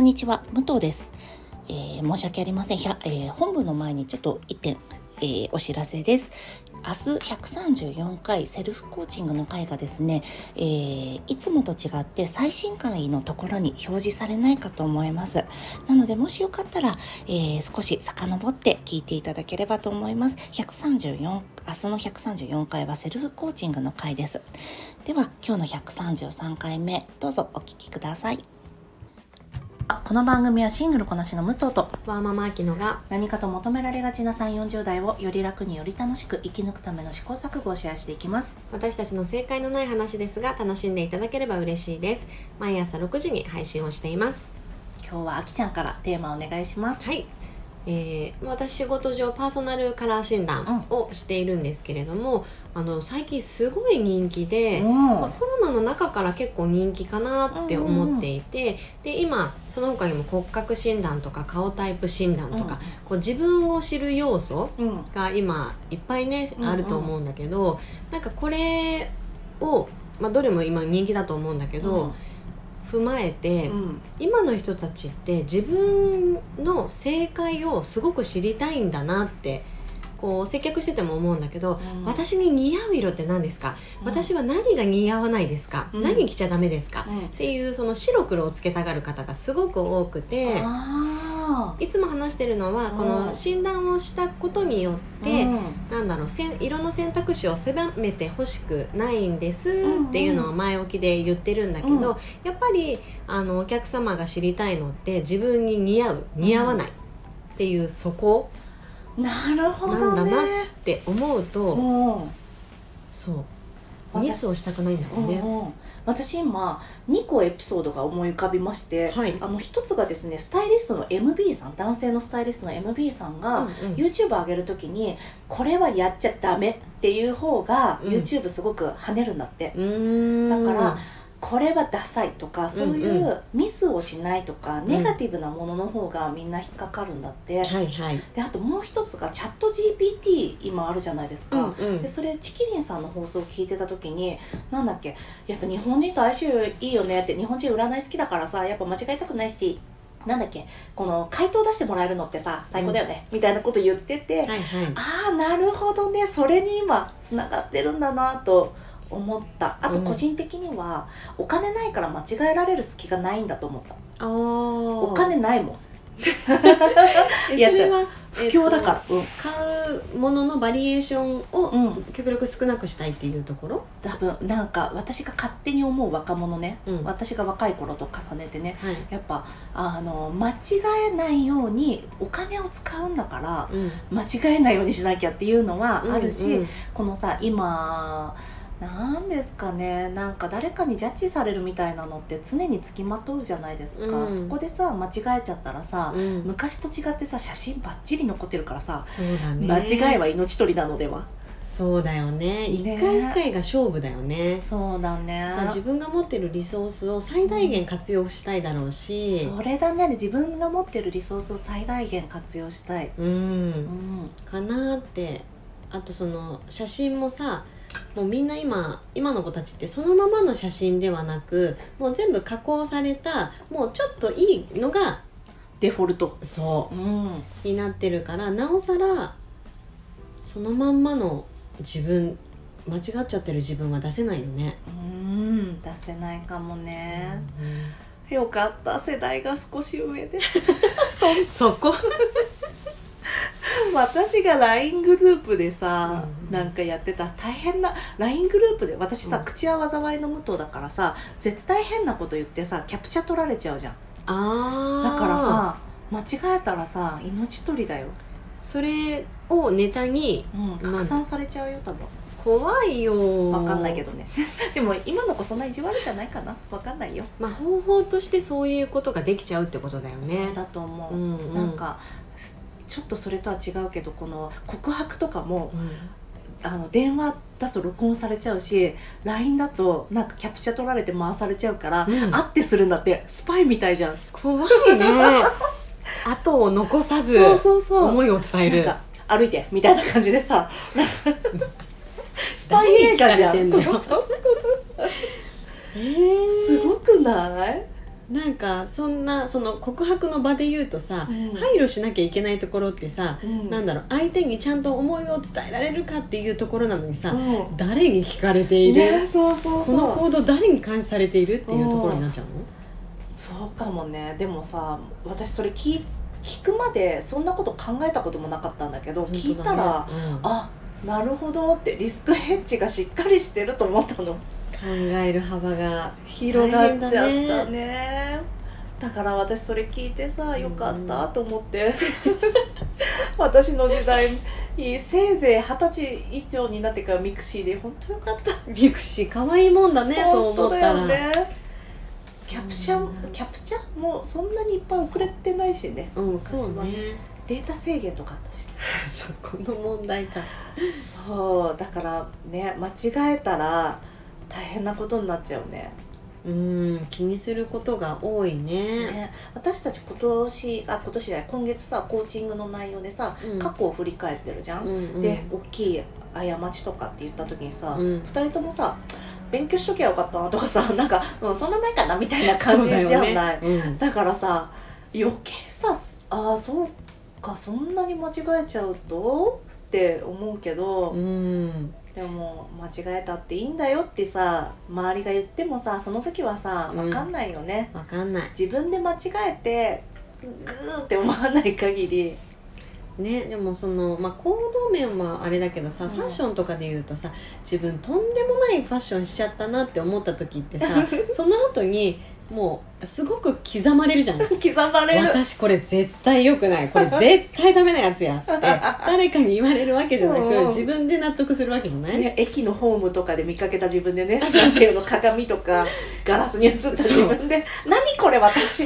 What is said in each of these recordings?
こんにちは、武藤です。えー申し訳ありません。ひゃえー本部の前にちょっと一点、えーお知らせです。明日134回セルフコーチングの回がですね、えーいつもと違って最新回のところに表示されないかと思います。なので、もしよかったら、えー少し遡って聞いていただければと思います。134、明日の134回はセルフコーチングの回です。では、今日の133回目、どうぞお聞きください。あこの番組はシングルこなしの武藤とワーママアキノが何かと求められがちな3 4 0代をより楽により楽しく生き抜くための試行錯誤をシェアしていきます。私たちの正解のない話ですが楽しんでいただければ嬉しいです。毎朝6時に配信をしています。今日はあきちゃんからテーマお願いします。はいえー、私仕事上パーソナルカラー診断をしているんですけれども、あの最近すごい人気で、まあ、コロナの中から結構人気かなって思っていて、で今その他にも骨格診断とか顔タイプ診断とか、こう自分を知る要素うん。うんが今いっぱいねうんうん。あると思うんだけど、なんかこれを、まあ、どれも今人気だと思うんだけど、踏まえて、うん。今の人たちって自分の正解をすごく知りたいんだなってこう接客してても思うんだけど、うん。私に似合う色って何ですか、私は何が似合わないですか、うん。何着ちゃダメですか、うん。っていうその白黒をつけたがる方がすごく多くて。あいつも話してるのはうん。この診断をしたことによっーて、うん。なんだろう色の選択肢を狭めてほしくないんですっていうのを前置きで言ってるんだけど、うん。やっぱりあのお客様が知りたいのって自分に似合う似合わないっていうそこなるほなんだなって思うと、うん。そう私ミスをしたくないんだろうね。私今2個エピソードが思い浮かびまして、はい。あの一つがですねスタイリストの MB さん男性のスタイリストの MB さんが、うんうん。YouTube 上げるときにこれはやっちゃダメっていう方がうん。YouTube すごく跳ねるんだって、だからこれはダサいとかそういうん。ううミスをしないとか、ん。ネガティブなものの方がみんな引っかかるんだって、はいはい。であともう一つがチャット GPT 今あるじゃないですか、うんうん。でそれチキリンさんの放送を聞いてた時になんだっけやっぱ日本人と相性いいよねって日本人占い好きだからさやっぱ間違えたくないしなんだっけこの回答出してもらえるのってさ最高だよね、みたいなこと言ってて、はいはい。ああなるほどねそれに今つながってるんだなと思った。あとうん個人的には、お金ないから間違えられる隙がないんだと思った。お金ないもん。それは不況だから、うん。買うもののバリエーションをうん。極力少なくしたいっていうところ、多分。なんか私が勝手に思う若者ね、うん。私が若い頃と重ねてね。はい。やっぱあの間違えないようにお金を使うんだからうん、間違えないようにしなきゃっていうのはあるし、うんうん。このさ今なんですかね。なんか誰かにジャッジされるみたいなのって常につきまとうじゃないですか、うん。そこでさ間違えちゃったらさ、うん。昔と違ってさ写真バッチリ残ってるからさ、ね。間違いは命取りなのでは。そうだよね。一ね回一回が勝負だよね。そうだね。自分が持ってるリソースを最大限活用したいだろうし。それだね。自分が持ってるリソースを最大限活用したい、うん。うん、かなって。あとその写真もさもうみんな今今の子たちってそのままの写真ではなくもう全部加工されたもうちょっといいのがデフォルト。そう。うん。になってるからなおさらそのまんまの自分間違っちゃってる自分は出せないよね。うん。出せないかもね、よかった。世代が少し上で。そ そこ 私が LINE グループでさ、うんなんかやってた大変な LINE グループで私さ、うん。口は災いの無糖だからさ絶対変なこと言ってさキャプチャ取られちゃうじゃん。あだからさ間違えたらさ命取りだよ、それをネタにうん、拡散されちゃうよ多分。怖いよわかんないけどね。でも今の子そんな意地悪じゃないかな。わかんないよ、まあ方法としてそういうことができちゃうってことだよね。そうだと思う、うんうん。なんかちょっとそれとは違うけどこの告白とかもうん。あの電話だと録音されちゃうし LINE だとなんかキャプチャ取られて回されちゃうから、うん。会ってするんだってスパイみたいじゃん。怖いね。後を残さずそうそうそう。思いを伝える。なんか歩いてみたいな感じでさ スパイ映画じゃん。んそうそう。えー。すごくない？なんかそんなその告白の場で言うとさ、うん。配慮しなきゃいけないところってさ、うん。なんだろう相手にちゃんと思いを伝えられるかっていうところなのにさ、うん。誰に聞かれている、ねそうそうこのそう行動誰に監視されているっていうところになっちゃうの、そうかもね。でもさ私それ聞聞くまでそんなこと考えたこともなかったんだけど聞いたら、うん。あなるほどってリスクヘッジがしっかりしてると思ったの。考える幅が広がっちゃったね。だから私それ聞いてさよかったと思って、私の時代せいぜい二十歳以上になってから mixi で本当よかった。 mixi 可愛いもんだねそう思ったら、よね。キャプチャキャプチャもそんなにいっぱい送れてないしね。うんそう昔はね。ね。データ制限とかあったし。そこの問題か。そうだからね間違えたら大変なことになっちゃうね。うん気にすることが多いね。ね。私たち今年あ今年じゃない今月さコーチングの内容でさ、うん。過去を振り返ってるじゃん、うんうん。で大きい過ちとかって言った時にさ、二うん。人ともさ勉強しときゃよかったなとかさ なんか、うん、そんなないかなみたいな感じじゃない？そうだよね。うん。だからさ余計さああそうかそんなに間違えちゃうと？って思うけど、うんでも間違えたっていいんだよってさ周りが言ってもさその時はさうん。分かんないよね、わかんない。自分で間違えてグーって思わない限り。ねでもその、まあ、行動面はあれだけどさ、うん。ファッションとかで言うとさ自分とんでもないファッションしちゃったなって思った時ってさ その後にもうすごく刻まれるじゃん。刻まれる。私これ絶対良くない。これ絶対ダメなやつやって。誰かに言われるわけじゃなくうん自分で納得するわけじゃない、ね、駅のホームとかで見かけた自分でね。男性の鏡とかガラスに映った自分で「何これ私」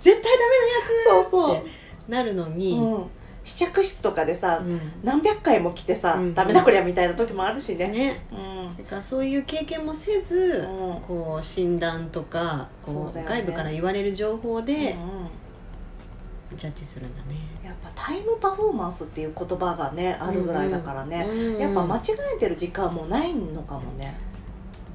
絶対ダメなやつそうそう。ってなるのに、うん、試着室とかでさ、うん。何百回も来てさ、うん。ダメだこりゃみたいな時もあるしね。ね。うん。だからそういう経験もせず、うん。こう診断とかこう、ね。外部から言われる情報でうん。ジャッジするんだね。やっぱタイムパフォーマンスっていう言葉がねあるぐらいだからね、うん。やっぱ間違えてる時間もないのかもね。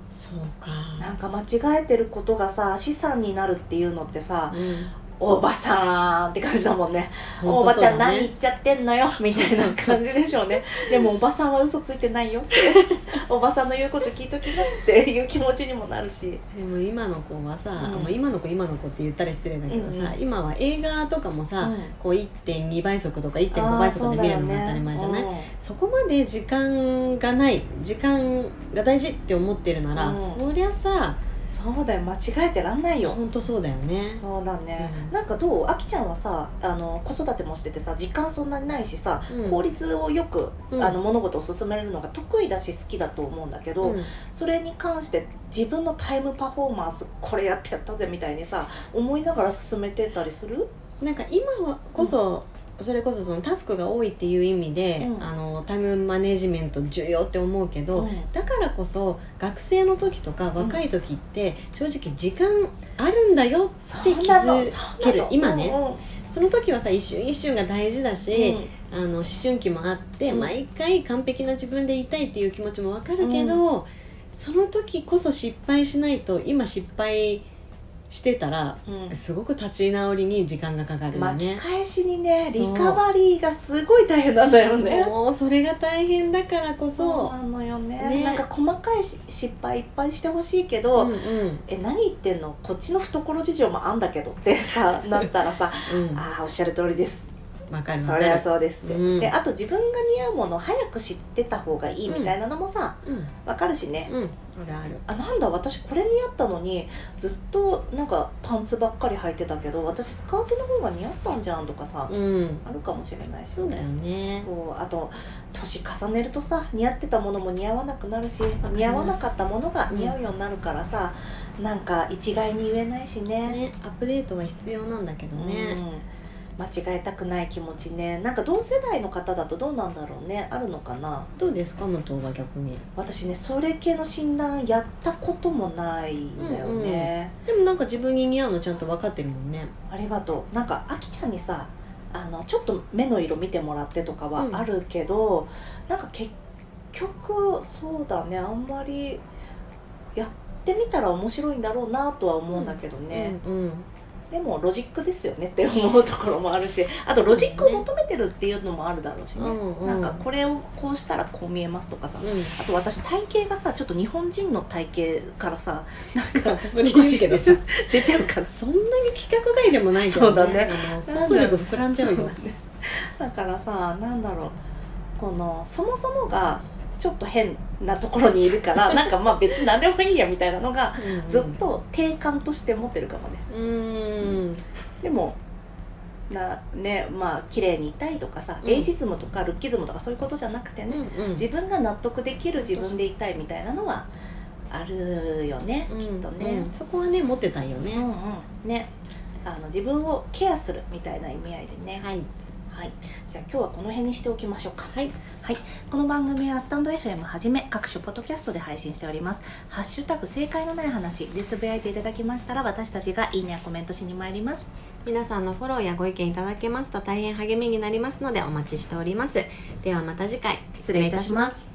そうか。なんか間違えてることがさ資産になるっていうのってさ、うんおばさんって感じだもんね。本おばちゃん何言っちゃってんのよみたいな感じでしょうね。でもおばさんは嘘ついてないよって。おばさんの言うこと聞いときなっていう気持ちにもなるし。でも今の子はさ、うん。まあ今の子今の子って言ったら失礼だけどさ、うんうん。今は映画とかもさ、うん。こう1.2倍速とか1.5倍速で見るのが当たり前じゃない？そ,、こまで時間がない時間が大事って思ってるなら、うん。そりゃさそうだよ間違えてらんないよ。本当そうだよね。そうだね、うん。なんかどう？あきちゃんはさあの子育てもしててさ時間そんなにないしさ、うん。効率をよく、うん。あの物事を進めるのが得意だし好きだと思うんだけど、うん。それに関して自分のタイムパフォーマンスこれやってやったぜみたいにさ思いながら進めてたりする？なんか今はこそ、それこそそのタスクが多いっていう意味で、うん。あのタイムマネジメント重要って思うけど、うん。だからこそ学生の時とか若い時って正直時間あるんだよって気づける。今ね。その時はさ一瞬一瞬が大事だし、あの思春期もあって、うん。毎回完璧な自分でいたいっていう気持ちもわかるけど、その時こそ失敗しないと今失敗してたらうん。うんすごく立ち直りに時間がかかるよ巻きね。返しにねそう。リカバリーがすごい大変なんだよね。もうそれが大変だからこそ。そうなのよね。ね。なんか細かいし失敗いっぱいしてほしいけど、うんうん。え何言ってんの？こっちの懐事情もあんだけどってさなったらさうん。ああおっしゃる通りですわかるそりゃそうですって、うん。であと自分が似合うものを早く知ってた方がいいみたいなのもさ、うん。わかるしね、うん。あるある。あなんだ私これ似合ったのにずっとなんかパンツばっかり履いてたけど私スカートの方が似合ったんじゃんとかさ、うん。あるかもしれないし。そうだよね。そうあと年重ねるとさ似合ってたものも似合わなくなるし似合わなかったものが似合うようになるからさ、なんか一概に言えないしね。ねアップデートは必要なんだけどね、うん、間違えたくない気持ちね。なんか同世代の方だとどうなんだろうね。あるのかな。どうですか武藤は逆に。私ねそれ系の診断やったこともないんだよね、でもなんか自分に似合うのちゃんと分かってるもんね。ありがとう。なんかあきちゃんにさあのちょっと目の色見てもらってとかはうん。あるけど、なんか結局そうだね。あんまりやっってみたら面白いんだろうなとは思うんだけどね、うんうんでもロジックですよねって思うところもあるしあとロジックを求めてるっていうのもあるだろうしね、うんうん。なんかこれをこうしたらこう見えますとかさ、うん。あと私体型がさちょっと日本人の体型からさなんかそれ言うけどさ 出ちゃうから。そんなに規格外でもないけどそうだね。想像力膨らんじゃうよ。だね。だからさなんだろう。このそもそもがちょっと変なところにいるから なんかまあ別に何でもいいやみたいなのがずっと定感として持ってるかもね。うん。でもなねまあ綺麗にいたいとかさ、うん。エイジズムとかルッキズムとかそういうことじゃなくてね、うんうん。自分が納得できる自分でいたいみたいなのはあるよね、うんきっとね、うんそこはね持ってたいよね、うんうん。ね。あの自分をケアするみたいな意味合いでね。はい。はい、じゃあ今日はこの辺にしておきましょうかはい。この番組はスタンド FM はじめ各種ポッドキャストで配信しております。ハッシュタグ正解のない話でつぶやいていただきましたら私たちがいいねやコメントしに参ります。皆さんのフォローやご意見いただけますと大変励みになりますのでお待ちしております。ではまた次回。失礼いたします。